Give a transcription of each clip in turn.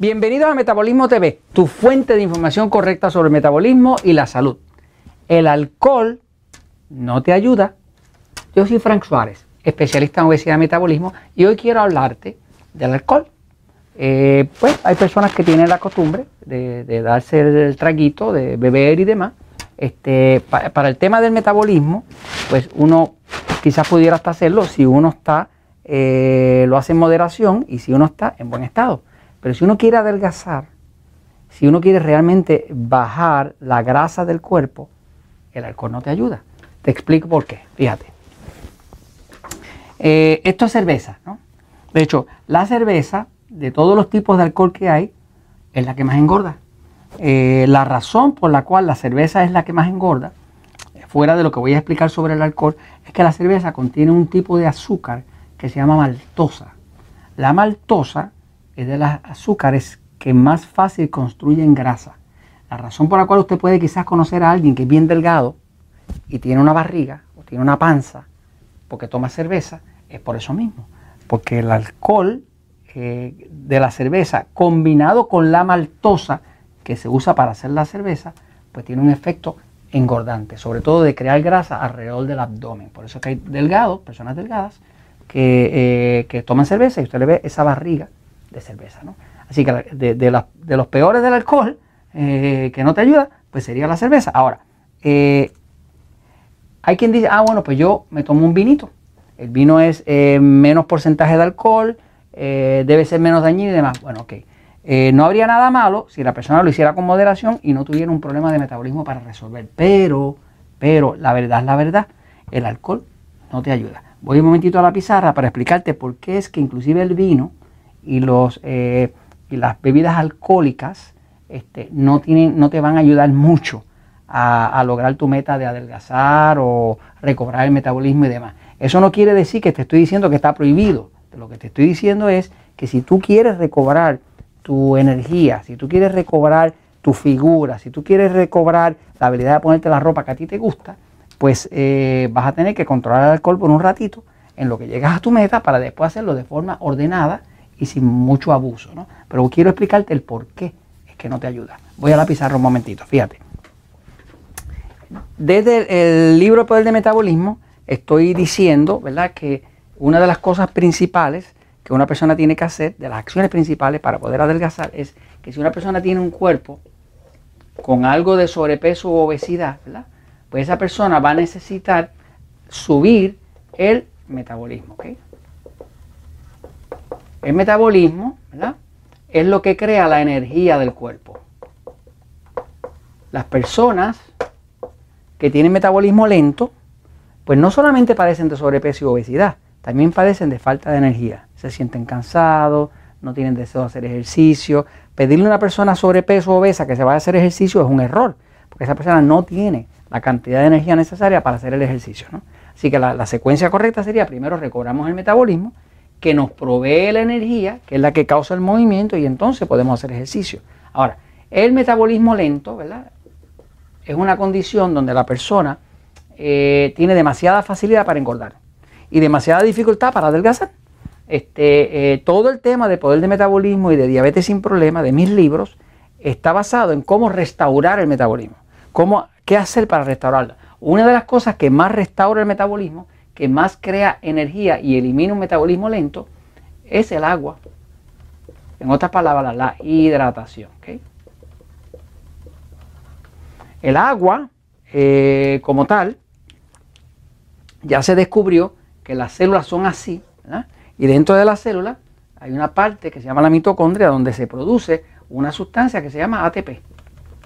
Bienvenidos a Metabolismo TV, tu fuente de información correcta sobre el metabolismo y la salud. El alcohol no te ayuda. Yo soy Frank Suárez, especialista en obesidad y metabolismo, y hoy quiero hablarte del alcohol. Eh, pues hay personas que tienen la costumbre de, darse el, traguito, de beber y demás. Este, para el tema del metabolismo, pues uno quizás pudiera hasta hacerlo si uno está, eh, lo hace en moderación y si uno está en buen estado. Pero si uno quiere adelgazar, si uno quiere realmente bajar la grasa del cuerpo, el alcohol no te ayuda. Te explico por qué. Fíjate. Eh, esto es cerveza, ¿no? De hecho, la cerveza, de todos los tipos de alcohol que hay, es la que más engorda. Eh, la razón por la cual la cerveza es la que más engorda, fuera de lo que voy a explicar sobre el alcohol, es que la cerveza contiene un tipo de azúcar que se llama maltosa. La maltosa es de las azúcares que más fácil construyen grasa. La razón por la cual usted puede quizás conocer a alguien que es bien delgado y tiene una barriga o tiene una panza porque toma cerveza, es por eso mismo. Porque el alcohol eh, de la cerveza combinado con la maltosa que se usa para hacer la cerveza, pues tiene un efecto engordante, sobre todo de crear grasa alrededor del abdomen. Por eso que hay delgados, personas delgadas, que, eh, que toman cerveza y usted le ve esa barriga de cerveza. ¿no? Así que de, de, los peores del alcohol eh, que no te ayuda, pues sería la cerveza. Ahora, eh, hay quien dice, ah, bueno, pues yo me tomo un vinito. El vino es eh, menos porcentaje de alcohol, debe ser menos dañino y demás. Bueno, ok. no habría nada malo si la persona lo hiciera con moderación y no tuviera un problema de metabolismo para resolver. Pero, pero, la verdad es la verdad, el alcohol no te ayuda. Voy un momentito a la pizarra para explicarte por qué es que inclusive el vino y, los, eh, y las bebidas alcohólicas este, no, tienen, no te van a ayudar mucho a, lograr tu meta de adelgazar o recobrar el metabolismo y demás. Eso no quiere decir que te estoy diciendo que está prohibido. Lo que te estoy diciendo es que si tú quieres recobrar tu energía, si tú quieres recobrar tu figura, si tú quieres recobrar la habilidad de ponerte la ropa que a ti te gusta, pues eh, vas a tener que controlar el alcohol por un ratito en lo que llegas a tu meta para después hacerlo de forma ordenada y sin mucho abuso. ¿no? Pero quiero explicarte el por qué es que no te ayuda. Voy a la pizarra un momentito, fíjate. Desde el, libro Poder de Metabolismo estoy diciendo, ¿verdad?, que una de las cosas principales que una persona tiene que hacer, de las acciones principales para poder adelgazar, es que si una persona tiene un cuerpo con algo de sobrepeso o obesidad, ¿verdad? pues esa persona va a necesitar subir el metabolismo. ¿okay? El metabolismo es lo que crea la energía del cuerpo. Las personas que tienen metabolismo lento, pues no solamente padecen de sobrepeso y obesidad, también padecen de falta de energía. Se sienten cansados, no tienen deseo de hacer ejercicio. Pedirle a una persona sobrepeso o obesa que se vaya a hacer ejercicio es un error, porque esa persona no tiene la cantidad de energía necesaria para hacer el ejercicio. Así que la secuencia correcta sería primero recobramos el metabolismo que nos provee la energía, que es la que causa el movimiento, y entonces podemos hacer ejercicio. Ahora, el metabolismo lento, ¿verdad? Es una condición donde la persona eh, tiene demasiada facilidad para engordar y demasiada dificultad para adelgazar. Este, eh, todo el tema de poder de metabolismo y de diabetes sin problema de mis libros está basado en cómo restaurar el metabolismo, cómo, qué hacer para restaurarlo. Una de las cosas que más restaura el metabolismo que más crea energía y elimina un metabolismo lento es el agua. En otras palabras, la hidratación. El agua, eh, como tal, ya se descubrió que las células son así, y dentro de la célula hay una parte que se llama la mitocondria donde se produce una sustancia que se llama ATP,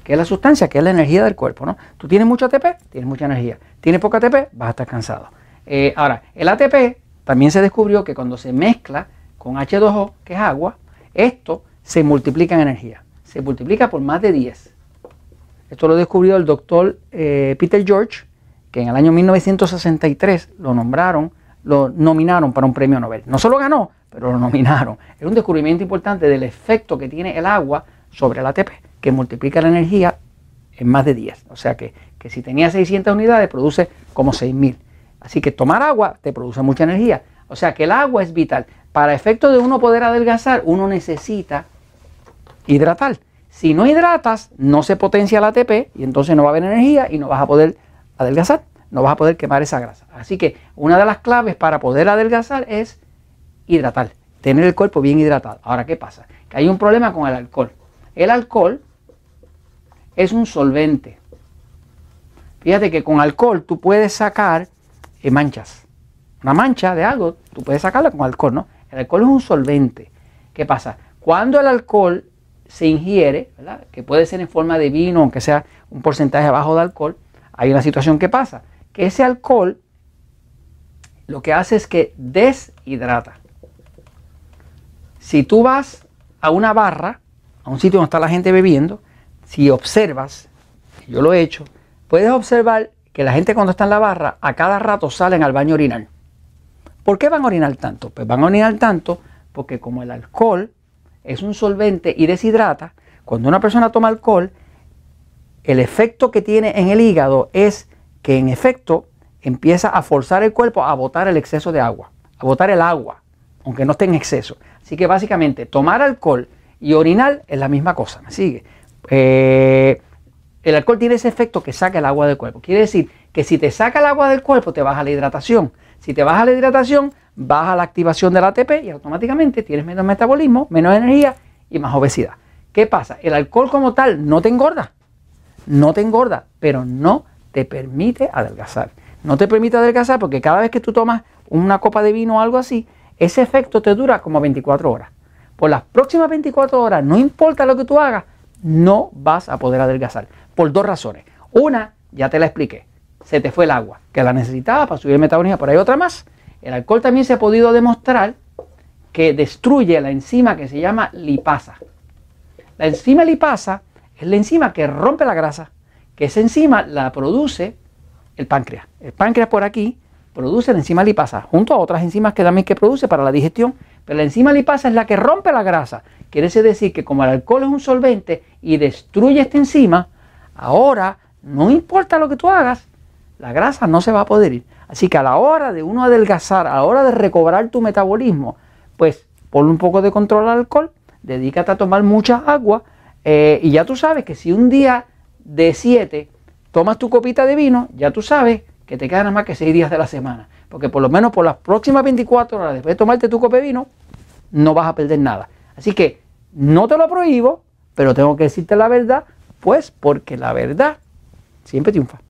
que es la sustancia que es la energía del cuerpo. ¿no? Tú tienes mucho ATP, tienes mucha energía. Tienes poco ATP, vas a estar cansado. Eh, ahora, el ATP también se descubrió que cuando se mezcla con H2O, que es agua, esto se multiplica en energía. Se multiplica por más de 10. Esto lo descubrió el doctor eh, Peter George, que en el año 1963 lo nombraron, lo nominaron para un premio Nobel. No solo ganó, pero lo nominaron. Es un descubrimiento importante del efecto que tiene el agua sobre el ATP, que multiplica la energía en más de 10. O sea que, que si tenía 600 unidades, produce como 6000. Así que tomar agua te produce mucha energía. O sea que el agua es vital. Para efecto de uno poder adelgazar, uno necesita hidratar. Si no hidratas, no se potencia la ATP y entonces no va a haber energía y no vas a poder adelgazar, no vas a poder quemar esa grasa. Así que una de las claves para poder adelgazar es hidratar, tener el cuerpo bien hidratado. Ahora, ¿qué pasa? Que hay un problema con el alcohol. El alcohol es un solvente. Fíjate que con alcohol tú puedes sacar manchas. Una mancha de algo, tú puedes sacarla con alcohol, ¿no? El alcohol es un solvente. ¿Qué pasa? Cuando el alcohol se ingiere, que puede ser en forma de vino, aunque sea un porcentaje bajo de alcohol, hay una situación que pasa, que ese alcohol lo que hace es que deshidrata. Si tú vas a una barra, a un sitio donde está la gente bebiendo, si observas, yo lo he hecho, puedes observar que la gente cuando está en la barra a cada rato salen al baño a orinar. ¿Por qué van a orinar tanto? Pues van a orinar tanto porque como el alcohol es un solvente y deshidrata, cuando una persona toma alcohol, el efecto que tiene en el hígado es que en efecto empieza a forzar el cuerpo a botar el exceso de agua, a botar el agua, aunque no esté en exceso. Así que básicamente tomar alcohol y orinar es la misma cosa, ¿me sigue? Eh, el alcohol tiene ese efecto que saca el agua del cuerpo. Quiere decir que si te saca el agua del cuerpo te baja la hidratación. Si te baja la hidratación, baja la activación del ATP y automáticamente tienes menos metabolismo, menos energía y más obesidad. ¿Qué pasa? El alcohol como tal no te engorda, no te engorda, pero no te permite adelgazar. No te permite adelgazar porque cada vez que tú tomas una copa de vino o algo así, ese efecto te dura como 24 horas. Por las próximas 24 horas, no importa lo que tú hagas, no vas a poder adelgazar. Por dos razones. Una, ya te la expliqué, se te fue el agua, que la necesitaba para subir el metabolismo, pero hay otra más el alcohol también se ha podido demostrar que destruye la enzima que se llama lipasa. La enzima lipasa es la enzima que rompe la grasa, que esa enzima la produce el páncreas. El páncreas por aquí produce la enzima lipasa, junto a otras enzimas que también que produce para la digestión, pero la enzima lipasa es la que rompe la grasa. Quiere decir que como el alcohol es un solvente y destruye esta enzima, ahora no importa lo que tú hagas, la grasa no se va a poder ir. Así que a la hora de uno adelgazar, a la hora de recobrar tu metabolismo, pues ponle un poco de control al alcohol, dedícate a tomar mucha agua eh, y ya tú sabes que si un día de 7 tomas tu copita de vino, ya tú sabes que te quedan más que 6 días de la semana. Porque por lo menos por las próximas 24 horas después de tomarte tu copa de vino, no vas a perder nada. Así que no te lo prohíbo, pero tengo que decirte la verdad, pues porque la verdad siempre triunfa.